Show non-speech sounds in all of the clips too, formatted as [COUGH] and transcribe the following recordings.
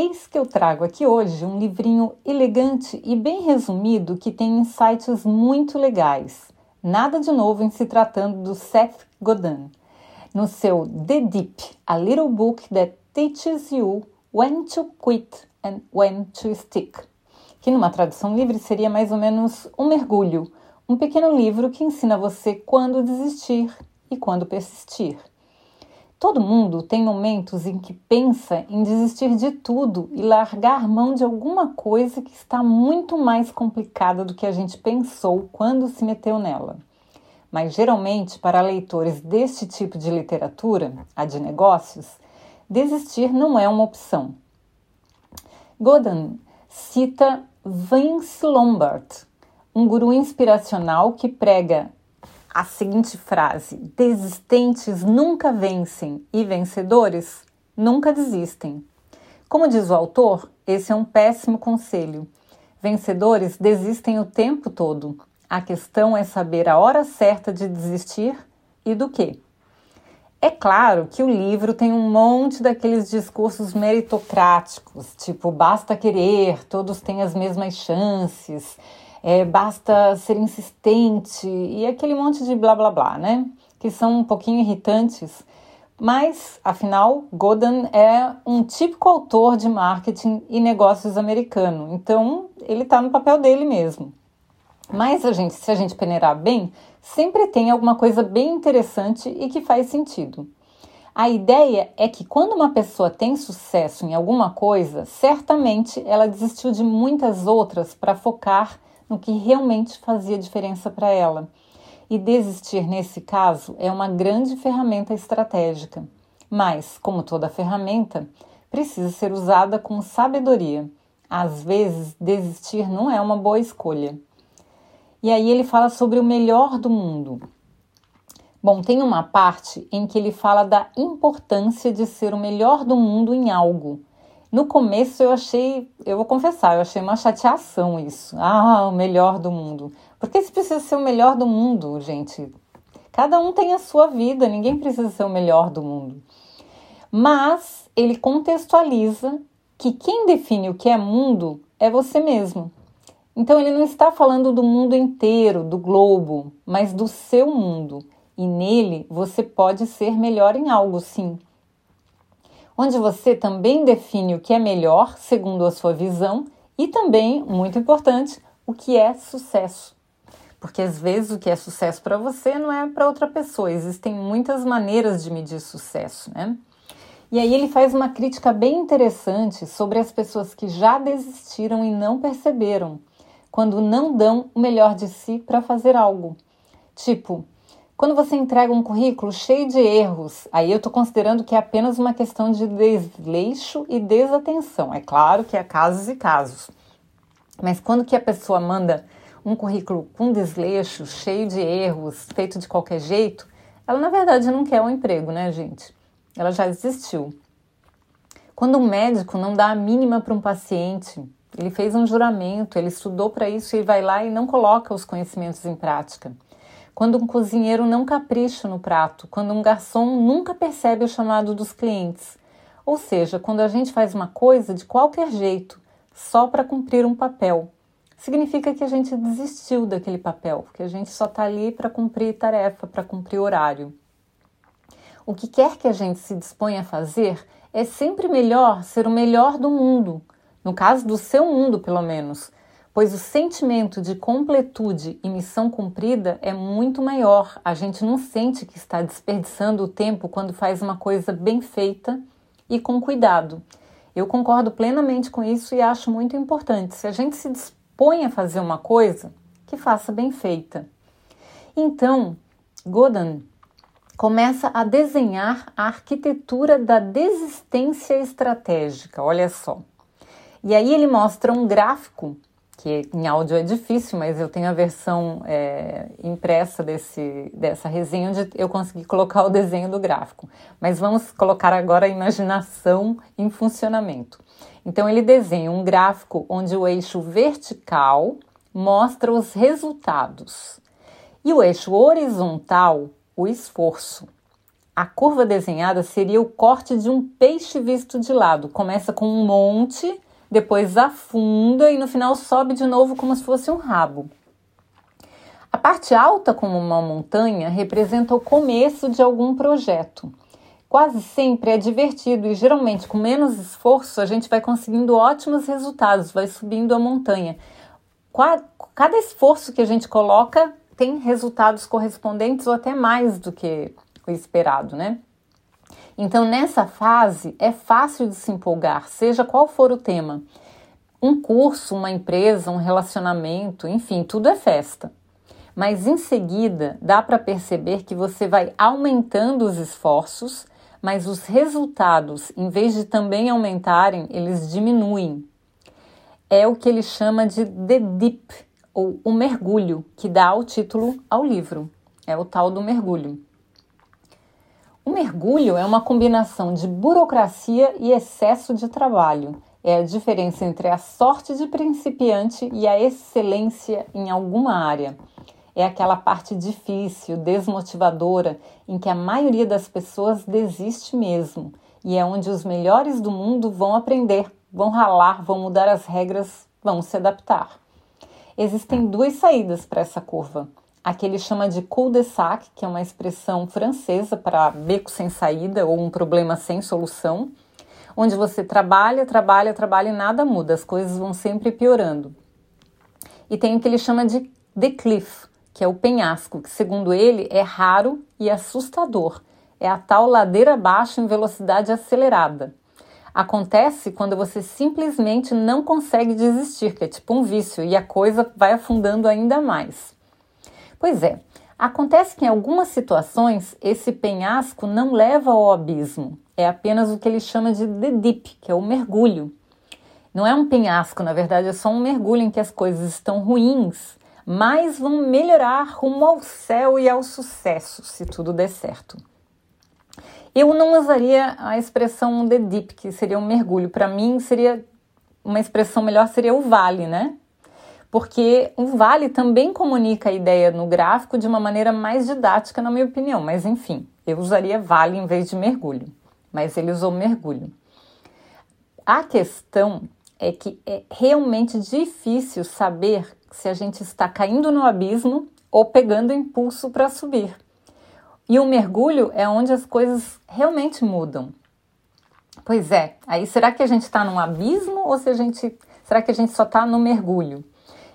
Eis que eu trago aqui hoje um livrinho elegante e bem resumido que tem insights muito legais. Nada de novo em se tratando do Seth Godin. No seu The Deep, a little book that teaches you when to quit and when to stick. Que numa tradução livre seria mais ou menos um mergulho, um pequeno livro que ensina você quando desistir e quando persistir. Todo mundo tem momentos em que pensa em desistir de tudo e largar mão de alguma coisa que está muito mais complicada do que a gente pensou quando se meteu nela. Mas geralmente, para leitores deste tipo de literatura, a de negócios, desistir não é uma opção. Godin cita Vince Lombard, um guru inspiracional que prega a seguinte frase: desistentes nunca vencem e vencedores nunca desistem. Como diz o autor, esse é um péssimo conselho. Vencedores desistem o tempo todo. A questão é saber a hora certa de desistir e do que. É claro que o livro tem um monte daqueles discursos meritocráticos, tipo basta querer, todos têm as mesmas chances, é, basta ser insistente e aquele monte de blá blá blá, né? Que são um pouquinho irritantes. Mas, afinal, Godin é um típico autor de marketing e negócios americano, então ele está no papel dele mesmo. Mas a gente, se a gente peneirar bem, sempre tem alguma coisa bem interessante e que faz sentido. A ideia é que quando uma pessoa tem sucesso em alguma coisa, certamente ela desistiu de muitas outras para focar no que realmente fazia diferença para ela. E desistir nesse caso é uma grande ferramenta estratégica. Mas, como toda ferramenta, precisa ser usada com sabedoria. Às vezes, desistir não é uma boa escolha. E aí ele fala sobre o melhor do mundo. Bom, tem uma parte em que ele fala da importância de ser o melhor do mundo em algo. No começo eu achei, eu vou confessar, eu achei uma chateação isso. Ah, o melhor do mundo. Por que se precisa ser o melhor do mundo, gente? Cada um tem a sua vida, ninguém precisa ser o melhor do mundo. Mas ele contextualiza que quem define o que é mundo é você mesmo. Então ele não está falando do mundo inteiro, do globo, mas do seu mundo. E nele você pode ser melhor em algo, sim onde você também define o que é melhor segundo a sua visão e também, muito importante, o que é sucesso. Porque às vezes o que é sucesso para você não é para outra pessoa. Existem muitas maneiras de medir sucesso, né? E aí ele faz uma crítica bem interessante sobre as pessoas que já desistiram e não perceberam, quando não dão o melhor de si para fazer algo. Tipo, quando você entrega um currículo cheio de erros, aí eu estou considerando que é apenas uma questão de desleixo e desatenção. É claro que há casos e casos. Mas quando que a pessoa manda um currículo com desleixo, cheio de erros, feito de qualquer jeito, ela na verdade não quer um emprego, né, gente? Ela já desistiu. Quando um médico não dá a mínima para um paciente, ele fez um juramento, ele estudou para isso e vai lá e não coloca os conhecimentos em prática quando um cozinheiro não capricha no prato, quando um garçom nunca percebe o chamado dos clientes. Ou seja, quando a gente faz uma coisa de qualquer jeito, só para cumprir um papel. Significa que a gente desistiu daquele papel, que a gente só está ali para cumprir tarefa, para cumprir horário. O que quer que a gente se disponha a fazer é sempre melhor ser o melhor do mundo, no caso do seu mundo, pelo menos, pois o sentimento de completude e missão cumprida é muito maior. A gente não sente que está desperdiçando o tempo quando faz uma coisa bem feita e com cuidado. Eu concordo plenamente com isso e acho muito importante. Se a gente se dispõe a fazer uma coisa, que faça bem feita. Então, Godin começa a desenhar a arquitetura da desistência estratégica. Olha só. E aí ele mostra um gráfico que em áudio é difícil, mas eu tenho a versão é, impressa desse, dessa resenha onde eu consegui colocar o desenho do gráfico. Mas vamos colocar agora a imaginação em funcionamento. Então ele desenha um gráfico onde o eixo vertical mostra os resultados e o eixo horizontal, o esforço. A curva desenhada seria o corte de um peixe visto de lado. Começa com um monte depois afunda e no final sobe de novo como se fosse um rabo. A parte alta, como uma montanha, representa o começo de algum projeto. Quase sempre é divertido e geralmente com menos esforço a gente vai conseguindo ótimos resultados, vai subindo a montanha. Cada esforço que a gente coloca tem resultados correspondentes ou até mais do que o esperado, né? Então, nessa fase, é fácil de se empolgar, seja qual for o tema. Um curso, uma empresa, um relacionamento, enfim, tudo é festa. Mas em seguida, dá para perceber que você vai aumentando os esforços, mas os resultados, em vez de também aumentarem, eles diminuem. É o que ele chama de the dip, ou o mergulho, que dá o título ao livro. É o tal do mergulho. O mergulho é uma combinação de burocracia e excesso de trabalho. É a diferença entre a sorte de principiante e a excelência em alguma área. É aquela parte difícil, desmotivadora, em que a maioria das pessoas desiste mesmo, e é onde os melhores do mundo vão aprender, vão ralar, vão mudar as regras, vão se adaptar. Existem duas saídas para essa curva. Aqui ele chama de cul-de-sac, que é uma expressão francesa para beco sem saída ou um problema sem solução, onde você trabalha, trabalha, trabalha e nada muda, as coisas vão sempre piorando. E tem o que ele chama de the cliff, que é o penhasco, que segundo ele é raro e assustador. É a tal ladeira abaixo em velocidade acelerada. Acontece quando você simplesmente não consegue desistir, que é tipo um vício, e a coisa vai afundando ainda mais. Pois é, acontece que em algumas situações esse penhasco não leva ao abismo, é apenas o que ele chama de the dip, que é o mergulho. Não é um penhasco, na verdade é só um mergulho em que as coisas estão ruins, mas vão melhorar rumo ao céu e ao sucesso, se tudo der certo. Eu não usaria a expressão the dip, que seria um mergulho. Para mim, seria uma expressão melhor seria o vale, né? Porque o vale também comunica a ideia no gráfico de uma maneira mais didática, na minha opinião. Mas enfim, eu usaria vale em vez de mergulho, mas ele usou mergulho. A questão é que é realmente difícil saber se a gente está caindo no abismo ou pegando impulso para subir. E o mergulho é onde as coisas realmente mudam. Pois é, aí será que a gente está num abismo ou se a gente, será que a gente só está no mergulho?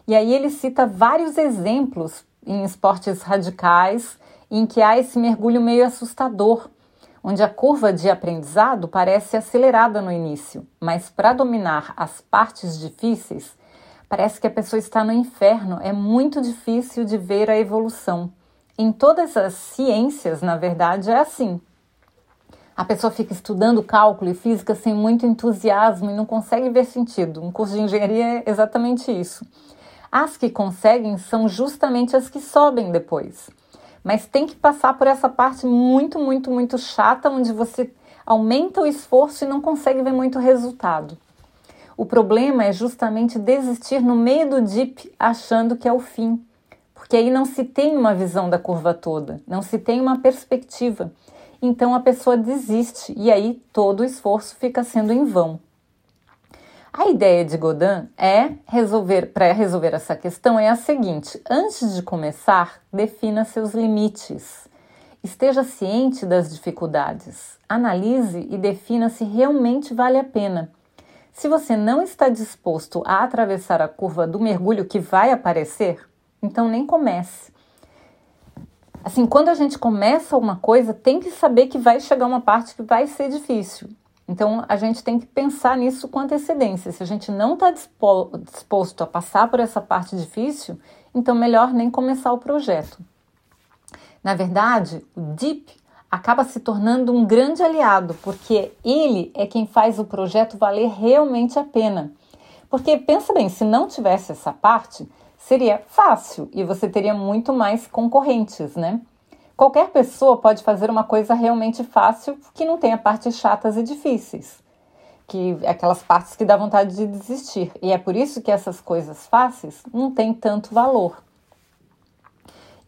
E aí ele cita vários exemplos em esportes radicais em que há esse mergulho meio assustador, onde a curva de aprendizado parece acelerada no início, mas para dominar as partes difíceis, parece que a pessoa está no inferno, é muito difícil de ver a evolução. Em todas as ciências, na verdade, é assim. A pessoa fica estudando cálculo e física sem muito entusiasmo e não consegue ver sentido. Um curso de engenharia é exatamente isso. As que conseguem são justamente as que sobem depois. Mas tem que passar por essa parte muito, muito, muito chata, onde você aumenta o esforço e não consegue ver muito resultado. O problema é justamente desistir no meio do dip achando que é o fim, porque aí não se tem uma visão da curva toda, não se tem uma perspectiva. Então a pessoa desiste e aí todo o esforço fica sendo em vão. A ideia de Godin é resolver para resolver essa questão é a seguinte: antes de começar, defina seus limites. Esteja ciente das dificuldades. Analise e defina se realmente vale a pena. Se você não está disposto a atravessar a curva do mergulho que vai aparecer, então nem comece. Assim, quando a gente começa uma coisa, tem que saber que vai chegar uma parte que vai ser difícil. Então, a gente tem que pensar nisso com antecedência. Se a gente não está disposto a passar por essa parte difícil, então melhor nem começar o projeto. Na verdade, o DIP acaba se tornando um grande aliado, porque ele é quem faz o projeto valer realmente a pena. Porque pensa bem, se não tivesse essa parte, seria fácil e você teria muito mais concorrentes, né? Qualquer pessoa pode fazer uma coisa realmente fácil que não tenha partes chatas e difíceis, que aquelas partes que dá vontade de desistir. E é por isso que essas coisas fáceis não têm tanto valor.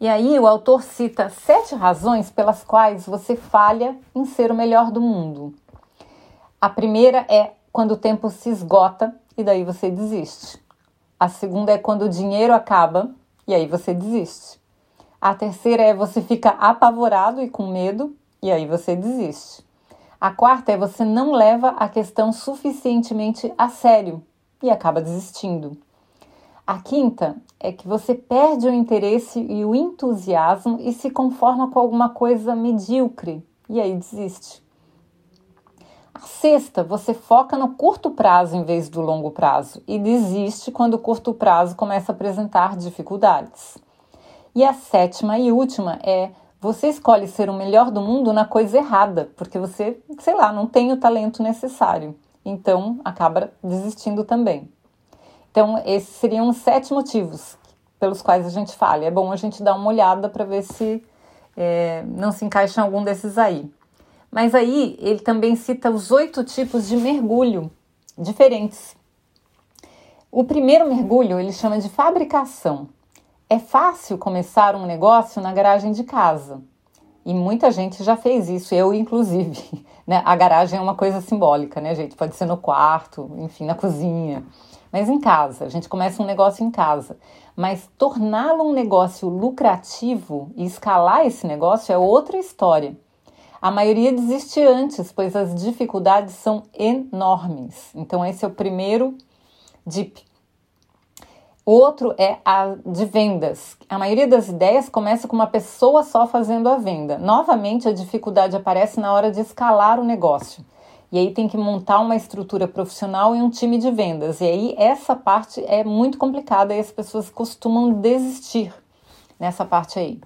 E aí o autor cita sete razões pelas quais você falha em ser o melhor do mundo. A primeira é quando o tempo se esgota e daí você desiste. A segunda é quando o dinheiro acaba e aí você desiste. A terceira é você fica apavorado e com medo e aí você desiste. A quarta é você não leva a questão suficientemente a sério e acaba desistindo. A quinta é que você perde o interesse e o entusiasmo e se conforma com alguma coisa medíocre e aí desiste. A sexta, você foca no curto prazo em vez do longo prazo e desiste quando o curto prazo começa a apresentar dificuldades. E a sétima e última é você escolhe ser o melhor do mundo na coisa errada, porque você, sei lá, não tem o talento necessário. Então acaba desistindo também. Então, esses seriam os sete motivos pelos quais a gente falha. É bom a gente dar uma olhada para ver se é, não se encaixa em algum desses aí. Mas aí ele também cita os oito tipos de mergulho diferentes. O primeiro mergulho ele chama de fabricação. É fácil começar um negócio na garagem de casa. E muita gente já fez isso, eu inclusive. [LAUGHS] Né? A garagem é uma coisa simbólica, né, gente? Pode ser no quarto, enfim, na cozinha. Mas em casa, a gente começa um negócio em casa. Mas torná-lo um negócio lucrativo e escalar esse negócio é outra história. A maioria desiste antes, pois as dificuldades são enormes. Então, esse é o primeiro DIP. Outro é a de vendas. A maioria das ideias começa com uma pessoa só fazendo a venda. Novamente, a dificuldade aparece na hora de escalar o negócio. E aí tem que montar uma estrutura profissional e um time de vendas. E aí essa parte é muito complicada e as pessoas costumam desistir nessa parte aí.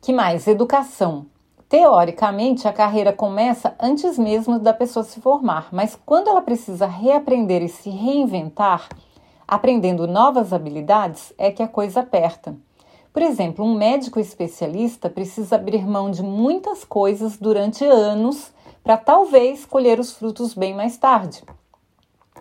Que mais? Educação. Teoricamente, a carreira começa antes mesmo da pessoa se formar, mas quando ela precisa reaprender e se reinventar, aprendendo novas habilidades, é que a coisa aperta. Por exemplo, um médico especialista precisa abrir mão de muitas coisas durante anos para talvez colher os frutos bem mais tarde,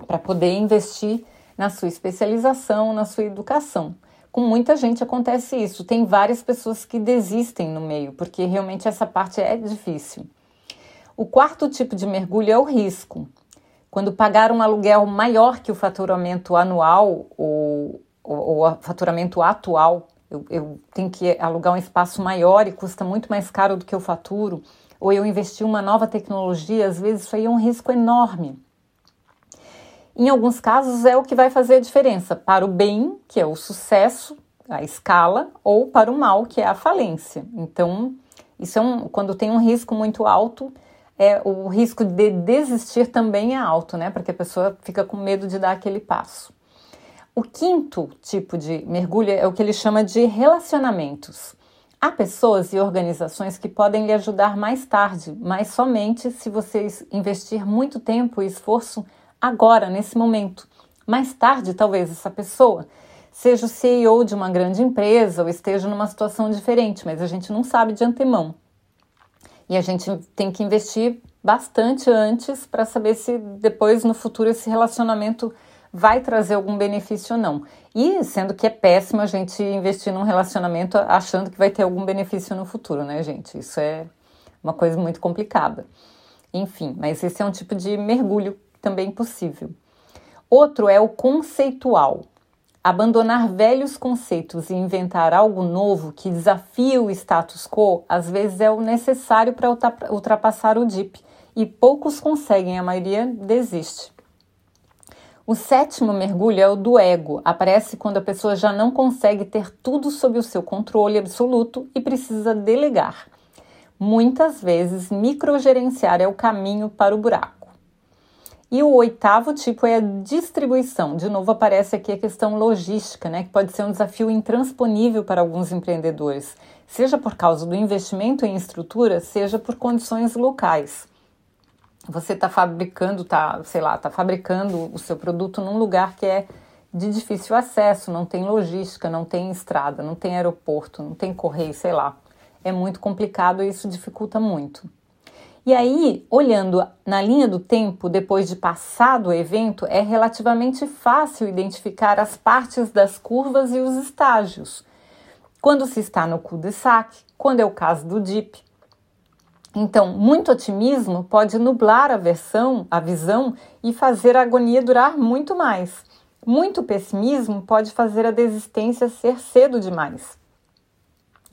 para poder investir na sua especialização, na sua educação. Com muita gente acontece isso. Tem várias pessoas que desistem no meio, porque realmente essa parte é difícil. O quarto tipo de mergulho é o risco. Quando pagar um aluguel maior que o faturamento anual ou, ou, o faturamento atual, eu, eu tenho que alugar um espaço maior e custa muito mais caro do que eu faturo ou eu investir uma nova tecnologia, às vezes isso aí é um risco enorme. Em alguns casos é o que vai fazer a diferença para o bem, que é o sucesso, a escala, ou para o mal, que é a falência. Então, isso é um, quando tem um risco muito alto, é o risco de desistir também é alto, né? Porque a pessoa fica com medo de dar aquele passo. O quinto tipo de mergulho é o que ele chama de relacionamentos. Há pessoas e organizações que podem lhe ajudar mais tarde, mas somente se você investir muito tempo e esforço agora, nesse momento. Mais tarde, talvez essa pessoa seja o CEO de uma grande empresa ou esteja numa situação diferente, mas a gente não sabe de antemão. E a gente tem que investir bastante antes para saber se depois no futuro esse relacionamento vai trazer algum benefício ou não. E sendo que é péssimo a gente investir num relacionamento achando que vai ter algum benefício no futuro, né, gente? Isso é uma coisa muito complicada. Enfim, mas esse é um tipo de mergulho também possível. Outro é o conceitual. Abandonar velhos conceitos e inventar algo novo que desafie o status quo, às vezes é o necessário para ultrapassar o DIP, e poucos conseguem, a maioria desiste. O sétimo mergulho é o do ego. Aparece quando a pessoa já não consegue ter tudo sob o seu controle absoluto e precisa delegar. Muitas vezes, microgerenciar é o caminho para o buraco. E o oitavo tipo é a distribuição. De novo, aparece aqui a questão logística, né, que pode ser um desafio intransponível para alguns empreendedores, seja por causa do investimento em estrutura, seja por condições locais. você está fabricando, tá, sei lá, está fabricando o seu produto num lugar que é de difícil acesso, não tem logística, não tem estrada, não tem aeroporto, não tem correio, sei lá. É muito complicado e isso dificulta muito. E aí, olhando na linha do tempo, depois de passado o evento, é relativamente fácil identificar as partes das curvas e os estágios. Quando se está no cul-de-sac, quando é o caso do DIP. Então, muito otimismo pode nublar a versão, a visão e fazer a agonia durar muito mais. Muito pessimismo pode fazer a desistência ser cedo demais.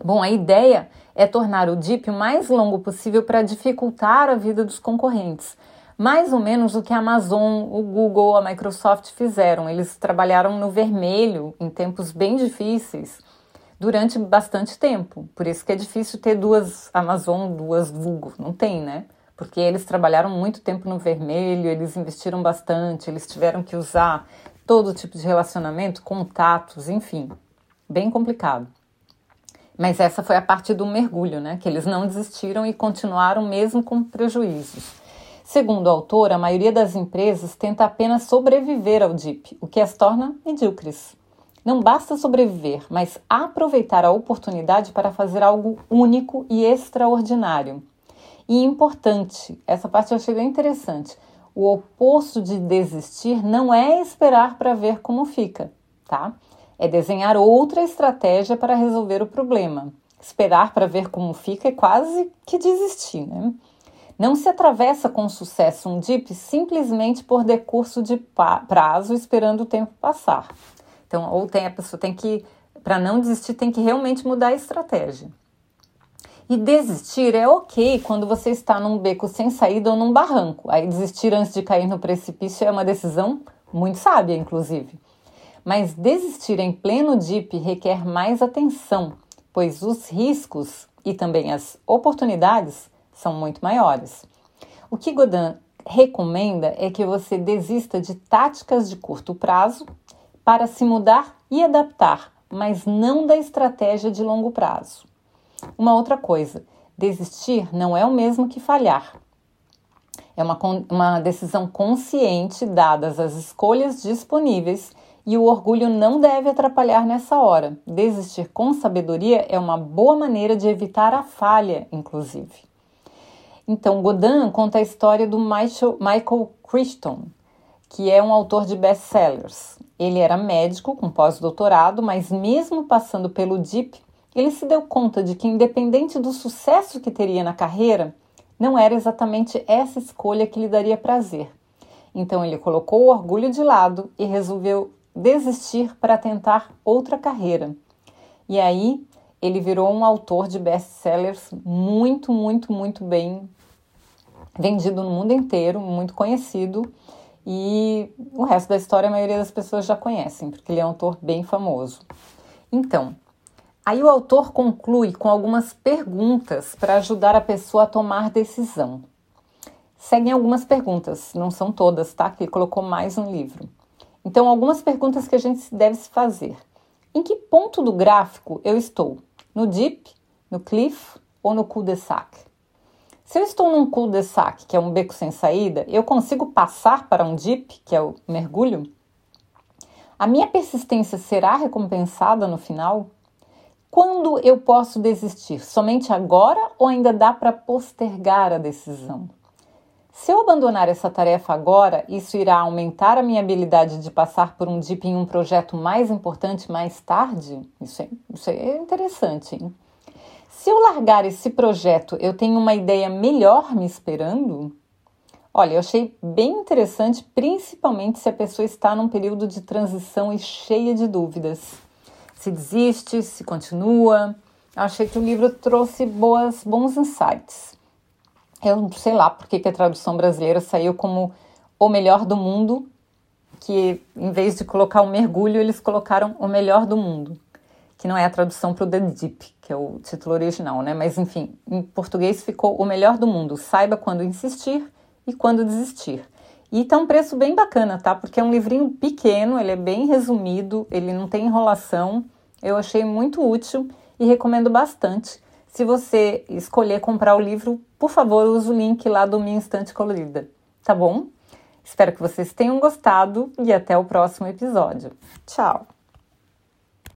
Bom, a ideia é tornar o DIP o mais longo possível para dificultar a vida dos concorrentes. Mais ou menos o que a Amazon, o Google, a Microsoft fizeram. Eles trabalharam no vermelho em tempos bem difíceis durante bastante tempo. Por isso que é difícil ter duas Amazon, duas Google. Não tem, né? Porque eles trabalharam muito tempo no vermelho, eles investiram bastante, eles tiveram que usar todo tipo de relacionamento, contatos, enfim. Bem complicado. Mas essa foi a parte do mergulho, né? Que eles não desistiram e continuaram mesmo com prejuízos. Segundo o autor, a maioria das empresas tenta apenas sobreviver ao DIP, o que as torna medíocres. Não basta sobreviver, mas aproveitar a oportunidade para fazer algo único e extraordinário. E importante, essa parte eu achei bem interessante. O oposto de desistir não é esperar para ver como fica, tá? É desenhar outra estratégia para resolver o problema. Esperar para ver como fica é quase que desistir, né? Não se atravessa com sucesso um DIP simplesmente por decurso de prazo esperando o tempo passar. Então, ou tem a pessoa tem que, para não desistir, tem que realmente mudar a estratégia. E desistir é ok quando você está num beco sem saída ou num barranco. Aí desistir antes de cair no precipício é uma decisão muito sábia, inclusive mas desistir em pleno DIP requer mais atenção, pois os riscos e também as oportunidades são muito maiores. O que Godin recomenda é que você desista de táticas de curto prazo para se mudar e adaptar, mas não da estratégia de longo prazo. Uma outra coisa, desistir não é o mesmo que falhar. É uma, uma decisão consciente, dadas as escolhas disponíveis e o orgulho não deve atrapalhar nessa hora. Desistir com sabedoria é uma boa maneira de evitar a falha, inclusive. Então, Godin conta a história do Michael Crichton, que é um autor de best-sellers. Ele era médico com pós-doutorado, mas mesmo passando pelo DIP, ele se deu conta de que, independente do sucesso que teria na carreira, não era exatamente essa escolha que lhe daria prazer. Então ele colocou o orgulho de lado e resolveu desistir para tentar outra carreira. E aí ele virou um autor de best-sellers muito, muito, muito bem vendido no mundo inteiro, muito conhecido. E o resto da história a maioria das pessoas já conhecem, porque ele é um autor bem famoso. Então, aí o autor conclui com algumas perguntas para ajudar a pessoa a tomar decisão. Seguem algumas perguntas, não são todas, tá? Que ele colocou mais no livro. Então, algumas perguntas que a gente deve se fazer. Em que ponto do gráfico eu estou? No dip, no cliff ou no cul-de-sac? Se eu estou num cul-de-sac, que é um beco sem saída, eu consigo passar para um dip, que é o mergulho? A minha persistência será recompensada no final? Quando eu posso desistir? Somente agora ou ainda dá para postergar a decisão? Se eu abandonar essa tarefa agora, isso irá aumentar a minha habilidade de passar por um DIP em um projeto mais importante mais tarde? Isso é, isso é interessante. Hein? Se eu largar esse projeto, eu tenho uma ideia melhor me esperando? Olha, eu achei bem interessante, principalmente se a pessoa está num período de transição e cheia de dúvidas. Se desiste, se continua. Eu achei que o livro trouxe boas, bons insights. Eu não sei lá porque que a tradução brasileira saiu como o melhor do mundo, que em vez de colocar o um mergulho, eles colocaram o melhor do mundo, que não é a tradução para o The Deep, que é o título original, né? Mas enfim, em português ficou o melhor do mundo. Saiba quando insistir e quando desistir. E tá um preço bem bacana, tá? Porque é um livrinho pequeno, ele é bem resumido, ele não tem enrolação. Eu achei muito útil e recomendo bastante. Se você escolher comprar o livro, por favor, use o link lá do Minha Estante Colorida, tá bom? Espero que vocês tenham gostado e até o próximo episódio. Tchau!